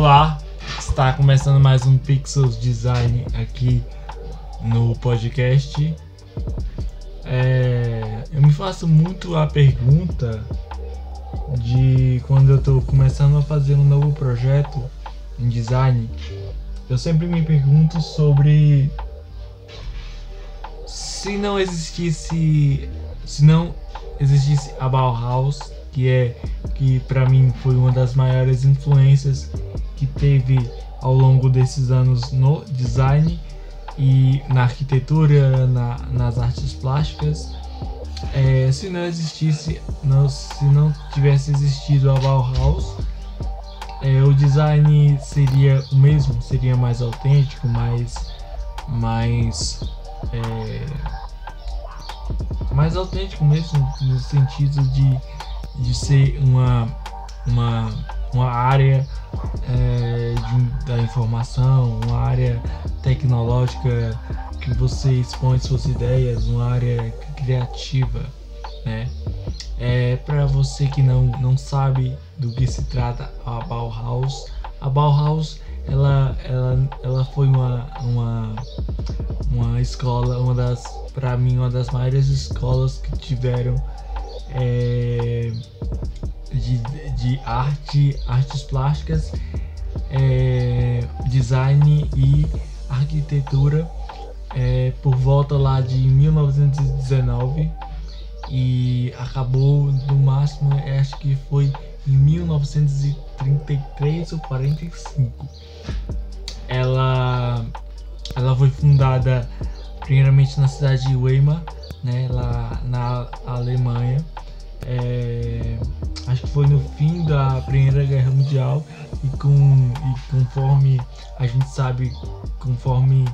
Olá, está começando mais um Pixels Design aqui no podcast. É, eu me faço muito a pergunta de quando eu estou começando a fazer um novo projeto em design, eu sempre me pergunto sobre se não existisse se não existisse a Bauhaus, que é que para mim foi uma das maiores influências que teve ao longo desses anos no design e na arquitetura, na, nas artes plásticas. É, se não existisse, não, se não tivesse existido a Bauhaus, é, o design seria o mesmo, seria mais autêntico, mais, mais, é, mais autêntico mesmo, no sentido de, de ser uma, uma, uma área é, de, da informação, uma área tecnológica que você expõe suas ideias, uma área criativa, né? É, para você que não, não sabe do que se trata a Bauhaus, a Bauhaus ela, ela, ela foi uma, uma, uma escola, uma das, para mim, uma das maiores escolas que tiveram é, de, de arte, artes plásticas, é, design e arquitetura é, por volta lá de 1919 e acabou no máximo, acho que foi em 1933 ou 45. Ela, ela foi fundada primeiramente na cidade de Weimar, né, lá na Alemanha. É, acho que foi no fim da Primeira Guerra Mundial e, com, e conforme a gente sabe, conforme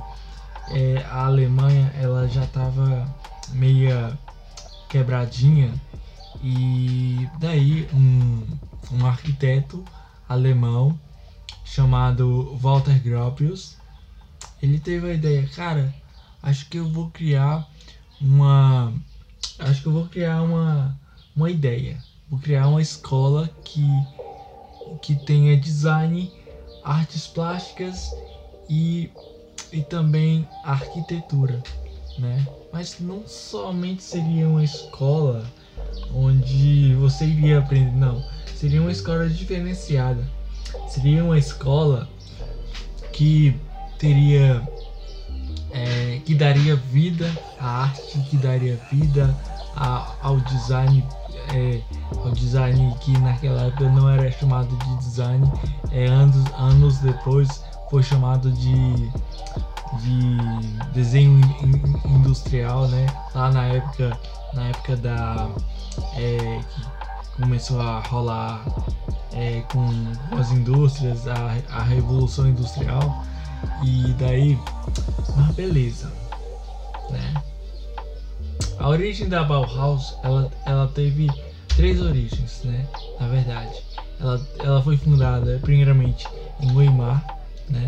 é, a Alemanha ela já estava meia quebradinha e daí um, um arquiteto alemão chamado Walter Gropius ele teve a ideia, cara, acho que eu vou criar uma acho que eu vou criar uma uma ideia, vou criar uma escola que que tenha design, artes plásticas e e também arquitetura, né? Mas não somente seria uma escola onde você iria aprender, não. Seria uma escola diferenciada. Seria uma escola que teria é, que daria vida à arte, que daria vida a, ao design, é, ao design que naquela época não era chamado de design, é, anos, anos depois foi chamado de, de desenho industrial, né? Lá na época, na época da é, que começou a rolar é, com as indústrias, a, a revolução industrial e daí, mas beleza, né? A origem da Bauhaus, ela, ela teve três origens, né? Na verdade, ela, ela foi fundada primeiramente em Weimar, né?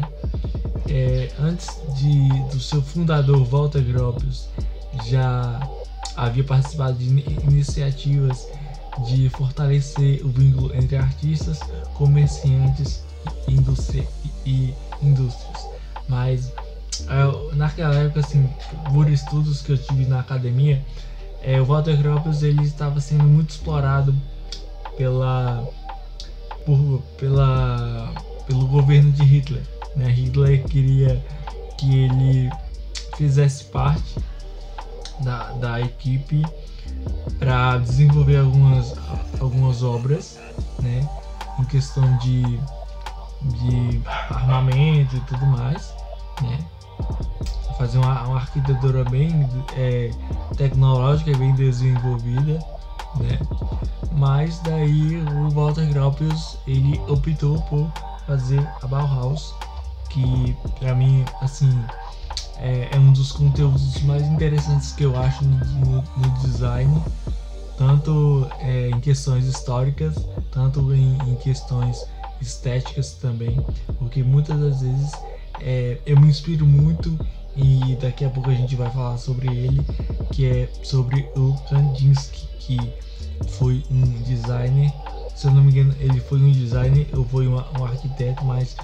É, antes de, do seu fundador Walter Gropius já havia participado de iniciativas de fortalecer o vínculo entre artistas, comerciantes e, indústria, e indústrias. Mas é, naquela época, assim, por estudos que eu tive na academia, é, o Walter Gropius ele estava sendo muito explorado pela, por, pela, pelo governo de Hitler. Né? Hitler queria que ele fizesse parte da, da equipe para desenvolver algumas, algumas obras, né? Em questão de, de armamento e tudo mais, né? Fazer uma, uma arquitetura bem é, tecnológica bem desenvolvida, né? Mas daí o Walter Gropius ele optou por fazer a Bauhaus, que para mim assim é, é, um dos conteúdos mais interessantes que eu acho no, no, no design, tanto é, em questões históricas, tanto em, em, questões estéticas também, porque muitas das vezes é, eu me inspiro muito e daqui a pouco a gente vai falar sobre ele, que é sobre o Kandinsky, que foi um designer, se eu não me engano, ele foi um designer, eu fui um, um arquiteto, mas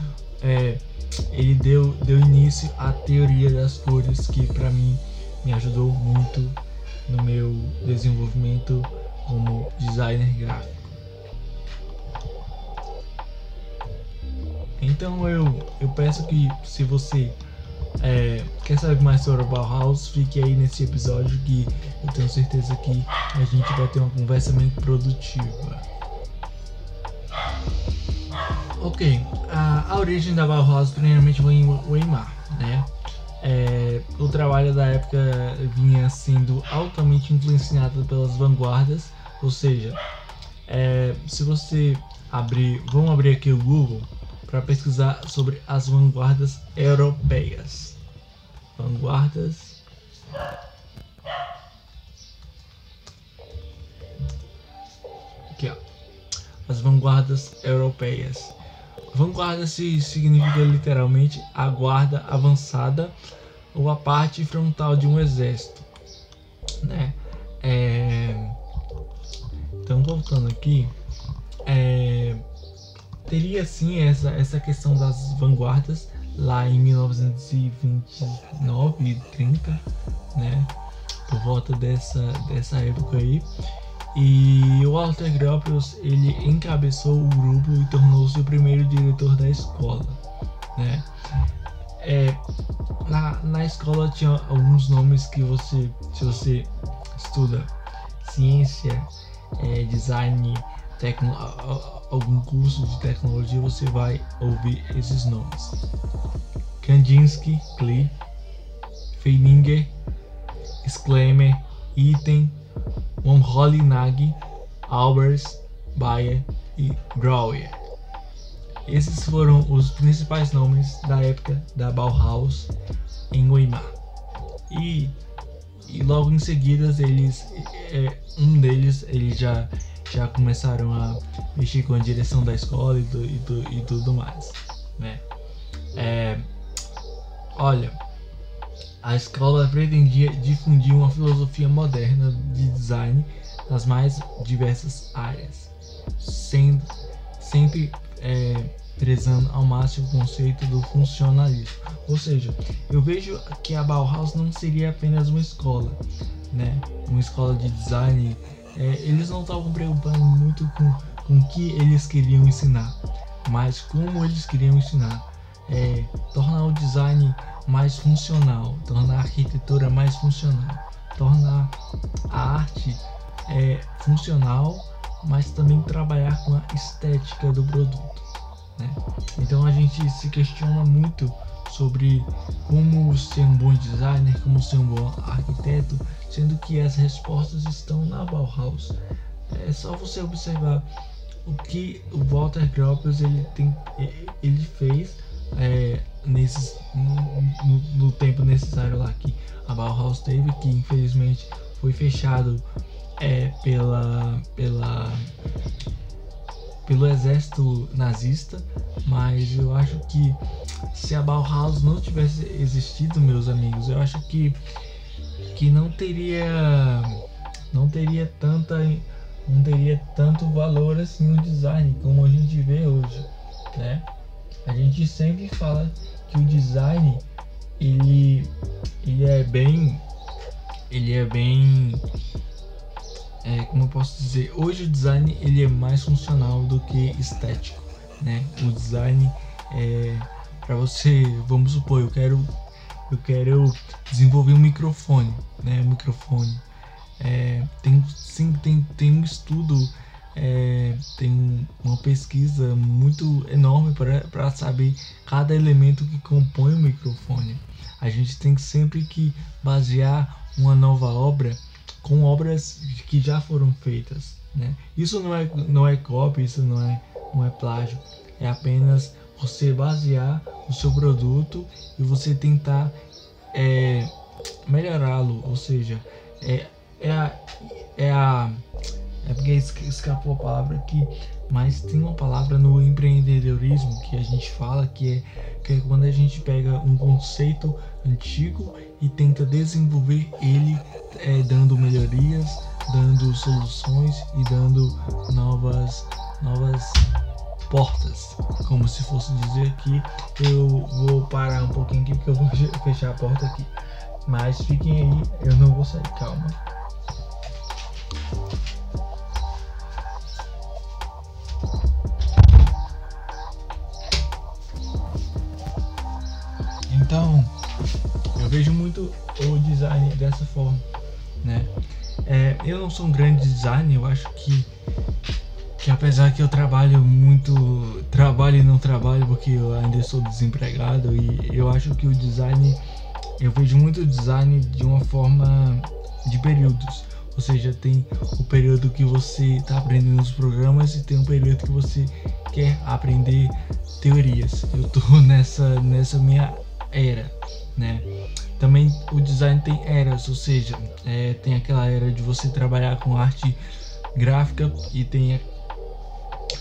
é, ele deu, deu início à teoria das cores que para mim me ajudou muito no meu desenvolvimento como designer gráfico. Então eu, eu peço que se você é, quer saber mais sobre a Bauhaus, fique aí nesse episódio que eu tenho certeza que a gente vai ter uma conversa muito produtiva. Ok, a, a origem da Bauhaus primeiramente foi em Weimar, né? É, o trabalho da época vinha sendo altamente influenciado pelas vanguardas, ou seja, é, se você abrir, vamos abrir aqui o Google para pesquisar sobre as vanguardas europeias. Vanguardas aqui ó, as vanguardas europeias. Vanguarda se significa literalmente a guarda avançada ou a parte frontal de um exército, né? É... Então voltando aqui, é... teria sim essa essa questão das vanguardas lá em 1929 e 30, né? Por volta dessa dessa época aí. E o Walter Gropius ele encabeçou o grupo e tornou-se o primeiro diretor da escola, né? É, na, na escola tinha alguns nomes que você, se você estuda ciência, é, design, tecno, algum curso de tecnologia, você vai ouvir esses nomes: Kandinsky, Klee, Feininger, Exclaimer, Item, von Hollnagel, Albers, Bayer e Brauer. Esses foram os principais nomes da época da Bauhaus em Weimar. E, e logo em seguida eles, é, um deles eles já já começaram a mexer com a direção da escola e, do, e, do, e tudo mais, né? É, olha, a escola pretendia difundir uma filosofia moderna de design nas mais diversas áreas, sendo sempre é, prezando ao máximo o conceito do funcionalismo. Ou seja, eu vejo que a Bauhaus não seria apenas uma escola, né? Uma escola de design. É, eles não estavam preocupando muito com, com o que eles queriam ensinar, mas como eles queriam ensinar. É, tornar o design mais funcional, tornar a arquitetura mais funcional, tornar a arte é, funcional, mas também trabalhar com a estética do produto. Né? Então a gente se questiona muito sobre como ser um bom designer, como ser um bom arquiteto, sendo que as respostas estão na Bauhaus. É só você observar o que o Walter Gropius ele tem, ele fez é, nesses, no, no, no, tempo necessário lá que a Bauhaus teve, que infelizmente foi fechado é, pela, pela, pelo exército nazista, mas eu acho que se a Bauhaus não tivesse existido, meus amigos, eu acho que, que não teria não teria tanta não teria tanto valor assim no design como a gente vê hoje, né? A gente sempre fala que o design ele, ele é bem ele é bem é, como eu posso dizer hoje o design ele é mais funcional do que estético né? O design é para você vamos supor eu quero eu quero desenvolver um microfone né? Um microfone. É, tem sim tem tem um estudo é, tem uma pesquisa muito enorme para saber cada elemento que compõe o microfone. A gente tem sempre que basear uma nova obra com obras que já foram feitas. Né? Isso não é, não é cópia, isso não é, não é plágio. É apenas você basear o seu produto e você tentar é, melhorá-lo. Ou seja, é, é a, é a é porque escapou a palavra aqui, mas tem uma palavra no empreendedorismo que a gente fala que é, que é quando a gente pega um conceito antigo e tenta desenvolver ele é, dando melhorias, dando soluções e dando novas, novas portas, como se fosse dizer aqui. Eu vou parar um pouquinho aqui porque eu vou fechar a porta aqui. Mas fiquem aí, eu não vou sair, calma. Dessa forma, né? É, eu não sou um grande designer, eu acho que que apesar que eu trabalho muito, trabalho e não trabalho porque eu ainda sou desempregado e eu acho que o design, eu vejo muito design de uma forma de períodos. Ou seja, tem o período que você está aprendendo os programas e tem o período que você quer aprender teorias. Eu tô nessa nessa minha era, né? Também o design tem eras, ou seja, é, tem aquela era de você trabalhar com arte gráfica e tem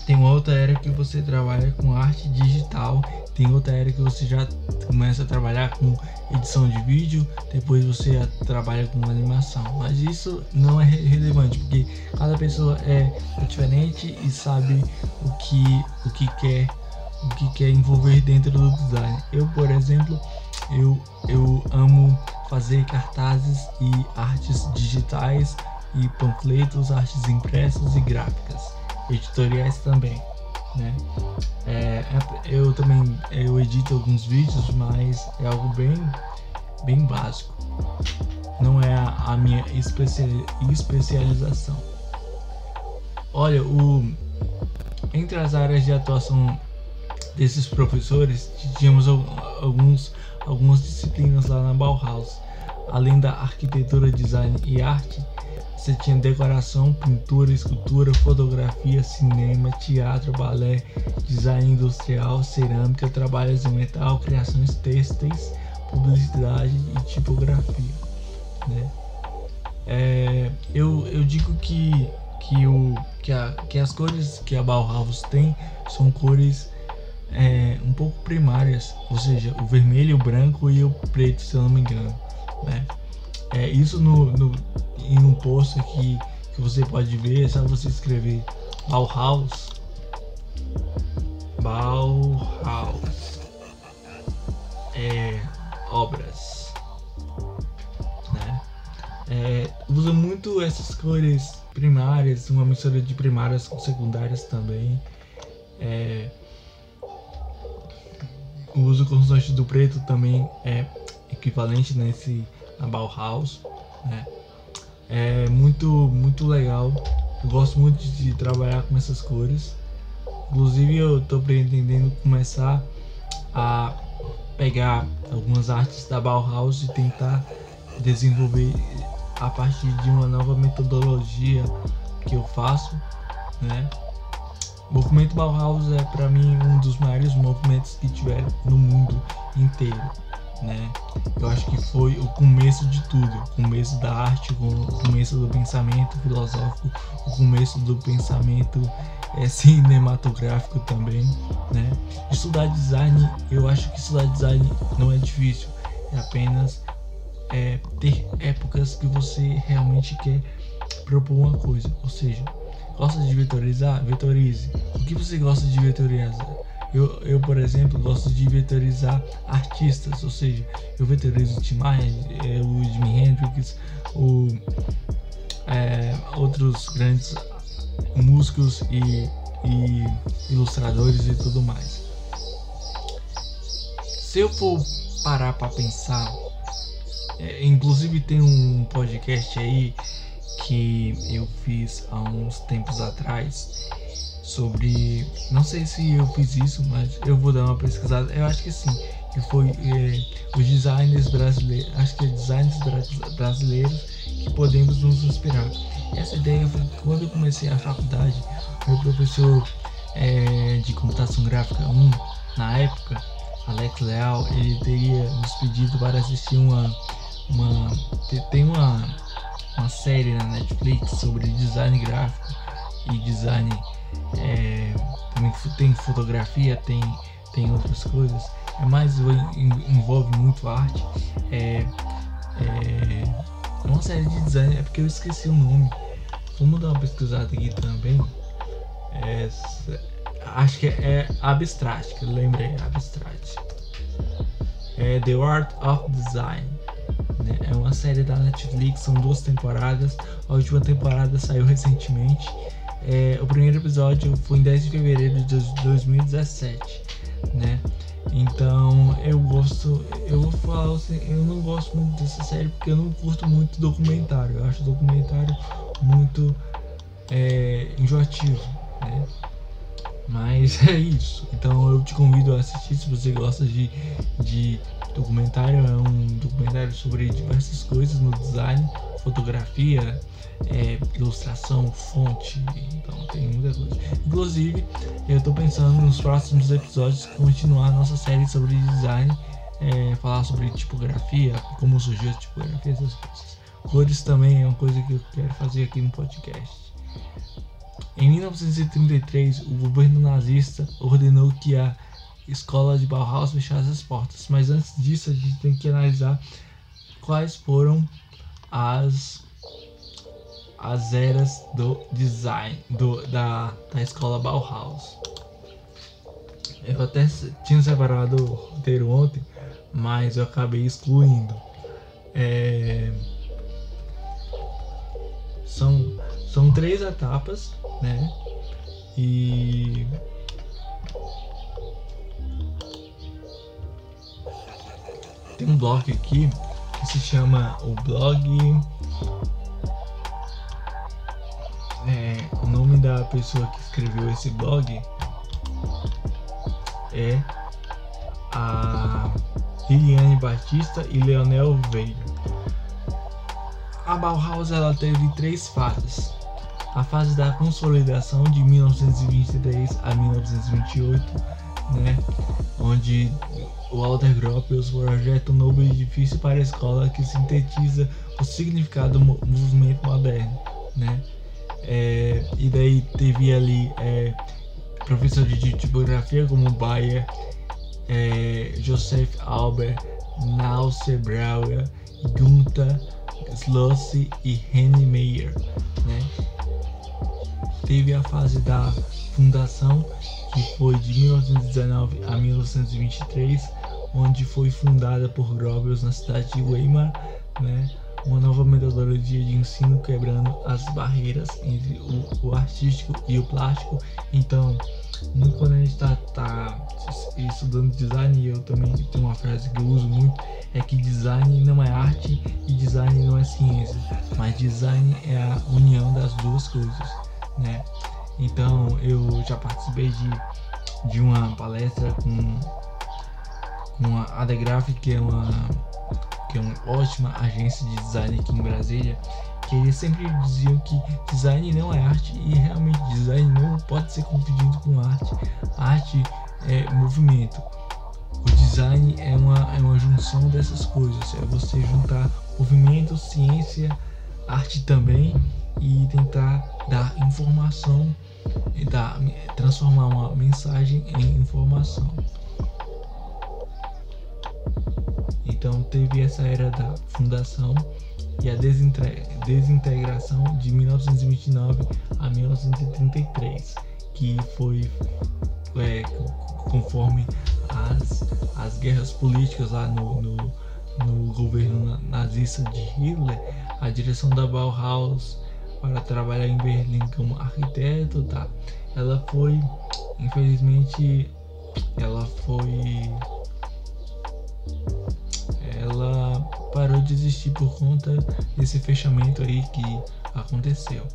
tem outra era que você trabalha com arte digital, tem outra era que você já começa a trabalhar com edição de vídeo, depois você trabalha com animação. Mas isso não é relevante, porque cada pessoa é diferente e sabe o que o que quer o que quer envolver dentro do design. Eu, por exemplo, eu eu amo fazer cartazes e artes digitais e panfletos, artes impressas e gráficas editoriais também, né? É, é, eu também eu edito alguns vídeos, mas é algo bem bem básico. Não é a, a minha especialização. Olha, o entre as áreas de atuação desses professores, tínhamos alguns algumas disciplinas lá na Bauhaus. Além da arquitetura, design e arte, você tinha decoração, pintura, escultura, fotografia, cinema, teatro, balé, design industrial, cerâmica, trabalhos em metal, criações têxteis, publicidade e tipografia. Né? É, eu, eu digo que, que, o, que, a, que as cores que a Bauhaus tem são cores é, um pouco primárias, ou seja, o vermelho, o branco e o preto, se eu não me engano. Né? É, isso no, no, em um post aqui que você pode ver, é só você escrever Bauhaus. Bauhaus. É, obras. Né? É, usa muito essas cores primárias, uma mistura de primárias com secundárias também. É, o uso constante do preto também é equivalente nesse na Bauhaus, né? É muito, muito legal. Eu gosto muito de trabalhar com essas cores. Inclusive eu estou pretendendo começar a pegar algumas artes da Bauhaus e tentar desenvolver a partir de uma nova metodologia que eu faço, né? O movimento Bauhaus é para mim um dos maiores movimentos que tiveram no mundo inteiro né? Eu acho que foi o começo de tudo, o começo da arte, o começo do pensamento filosófico, o começo do pensamento é, cinematográfico também, né? Estudar design, eu acho que estudar design não é difícil, é apenas é, ter épocas que você realmente quer propor uma coisa, ou seja, gosta de vetorizar, vetorize. O que você gosta de vetorizar? Eu, eu, por exemplo, gosto de vetorizar artistas, ou seja, eu vetorizo o Tim Maia, é, o Jimi Hendrix, o, é, outros grandes músicos e, e ilustradores e tudo mais. Se eu for parar para pensar, é, inclusive tem um podcast aí que eu fiz há uns tempos atrás sobre. Não sei se eu fiz isso, mas eu vou dar uma pesquisada. Eu acho que sim. Que foi é, os designers brasileiros. Acho que é designers brasileiros que podemos nos inspirar. Essa ideia foi quando eu comecei a faculdade. Meu professor é, de computação gráfica 1, na época, Alex Leal, ele teria nos pedido para assistir uma. uma tem uma, uma série na Netflix sobre design gráfico e design é, também tem fotografia, tem, tem outras coisas, é mais envolve muito arte. É, é uma série de design, é porque eu esqueci o nome. Vamos dar uma pesquisada aqui também. É, acho que é Abstract, lembrei, Abstract. É The Art of Design. Né? É uma série da Netflix, são duas temporadas. A última temporada saiu recentemente. É, o primeiro episódio foi em 10 de fevereiro de 2017, né? Então eu gosto, eu vou falar assim, eu não gosto muito dessa série porque eu não curto muito documentário. Eu acho documentário muito é, enjoativo, né? Mas é isso. Então eu te convido a assistir se você gosta de, de documentário. É um documentário sobre diversas coisas no design, fotografia, é, ilustração, fonte. Então tem muita coisa. Inclusive, eu estou pensando nos próximos episódios continuar nossa série sobre design. É, falar sobre tipografia, como surgiu a tipografia, essas coisas. Cores também é uma coisa que eu quero fazer aqui no podcast. Em 1933, o governo nazista ordenou que a escola de Bauhaus fechasse as portas, mas antes disso a gente tem que analisar quais foram as as eras do design do, da, da escola Bauhaus. Eu até tinha separado o roteiro ontem, mas eu acabei excluindo. É, são, são três etapas né? E tem um blog aqui que se chama o blog é, o nome da pessoa que escreveu esse blog é a Liliane Batista e Leonel Veio. A Bauhaus ela teve três fases a fase da consolidação de 1923 a 1928, né, onde o Walter Gropius projeta um novo edifício para a escola que sintetiza o significado do movimento moderno, né? É, e daí teve ali é, professores de tipografia como Bayer, é, Joseph Albert, Nauce Brauer, Gunther Schloss e Henry Meyer, né? teve a fase da fundação, que foi de 1919 a 1923, onde foi fundada por Gropius na cidade de Weimar, né? uma nova metodologia de ensino quebrando as barreiras entre o, o artístico e o plástico. Então, quando a gente está tá estudando design, eu também tenho uma frase que eu uso muito, é que design não é arte e design não é ciência, mas design é a união das duas coisas né? Então eu já participei de, de uma palestra com, com a Adegraph, que é uma que é uma ótima agência de design aqui em Brasília, que eles sempre diziam que design não é arte e realmente design não pode ser confundido com arte. Arte é movimento. O design é uma, é uma junção dessas coisas, é você juntar movimento, ciência, arte também e tentar dar informação e dar, transformar uma mensagem em informação. Então teve essa era da fundação e a desintegração de 1929 a 1933, que foi é, conforme as, as guerras políticas lá no, no, no governo nazista de Hitler, a direção da Bauhaus para trabalhar em Berlim como arquiteto, tá? Ela foi, infelizmente, ela foi, parou de existir por conta desse fechamento aí que aconteceu.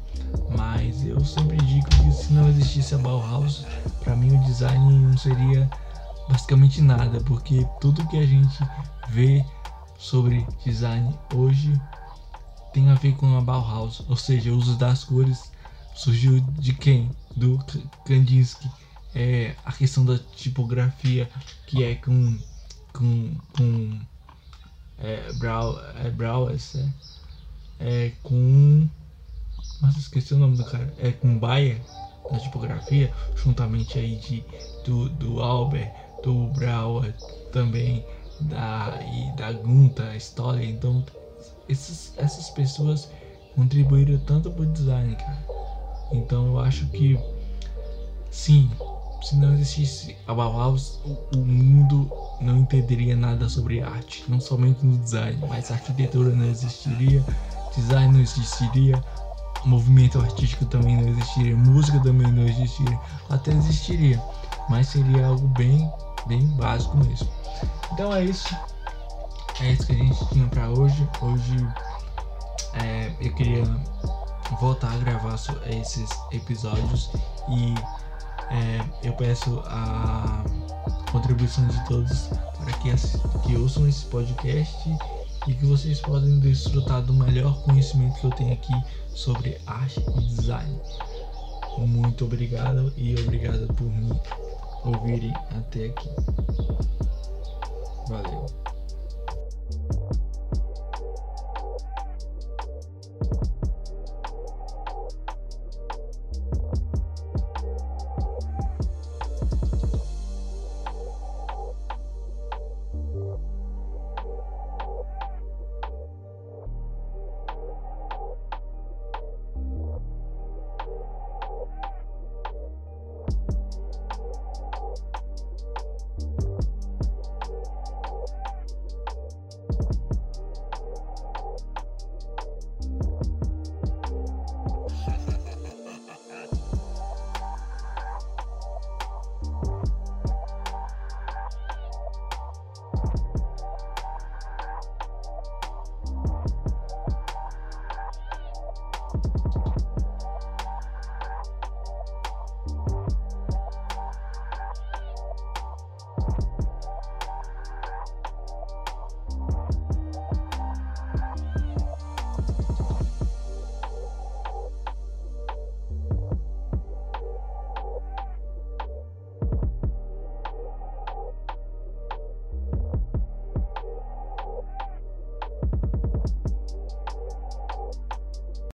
Mas eu sempre digo que se não existisse a Bauhaus, para mim o design não seria basicamente nada, porque tudo que a gente vê sobre design hoje tem a ver com a Bauhaus, ou seja, o uso das cores surgiu de quem? Do Kandinsky. É a questão da tipografia que é com com com é, Brau, é Brauers, é, é com mas esqueci o nome do cara, é com Bayer na tipografia, juntamente aí de do, do Albert, do Brauer também da e da Gunta, história, então esses, essas pessoas contribuíram tanto para o design, cara. Então eu acho que sim, se não existisse a Bauhaus, o, mundo não entenderia nada sobre arte, não somente no design, mas arquitetura não existiria, design não existiria, movimento artístico também não existiria, música também não existiria, até existiria, mas seria algo bem, bem básico mesmo. Então é isso, é isso que a gente tinha para hoje. Hoje é, eu queria voltar a gravar esses episódios e é, eu peço a contribuição de todos para que, que ouçam esse podcast e que vocês podem desfrutar do melhor conhecimento que eu tenho aqui sobre arte e design. Muito obrigado e obrigado por me ouvirem até aqui. Valeu.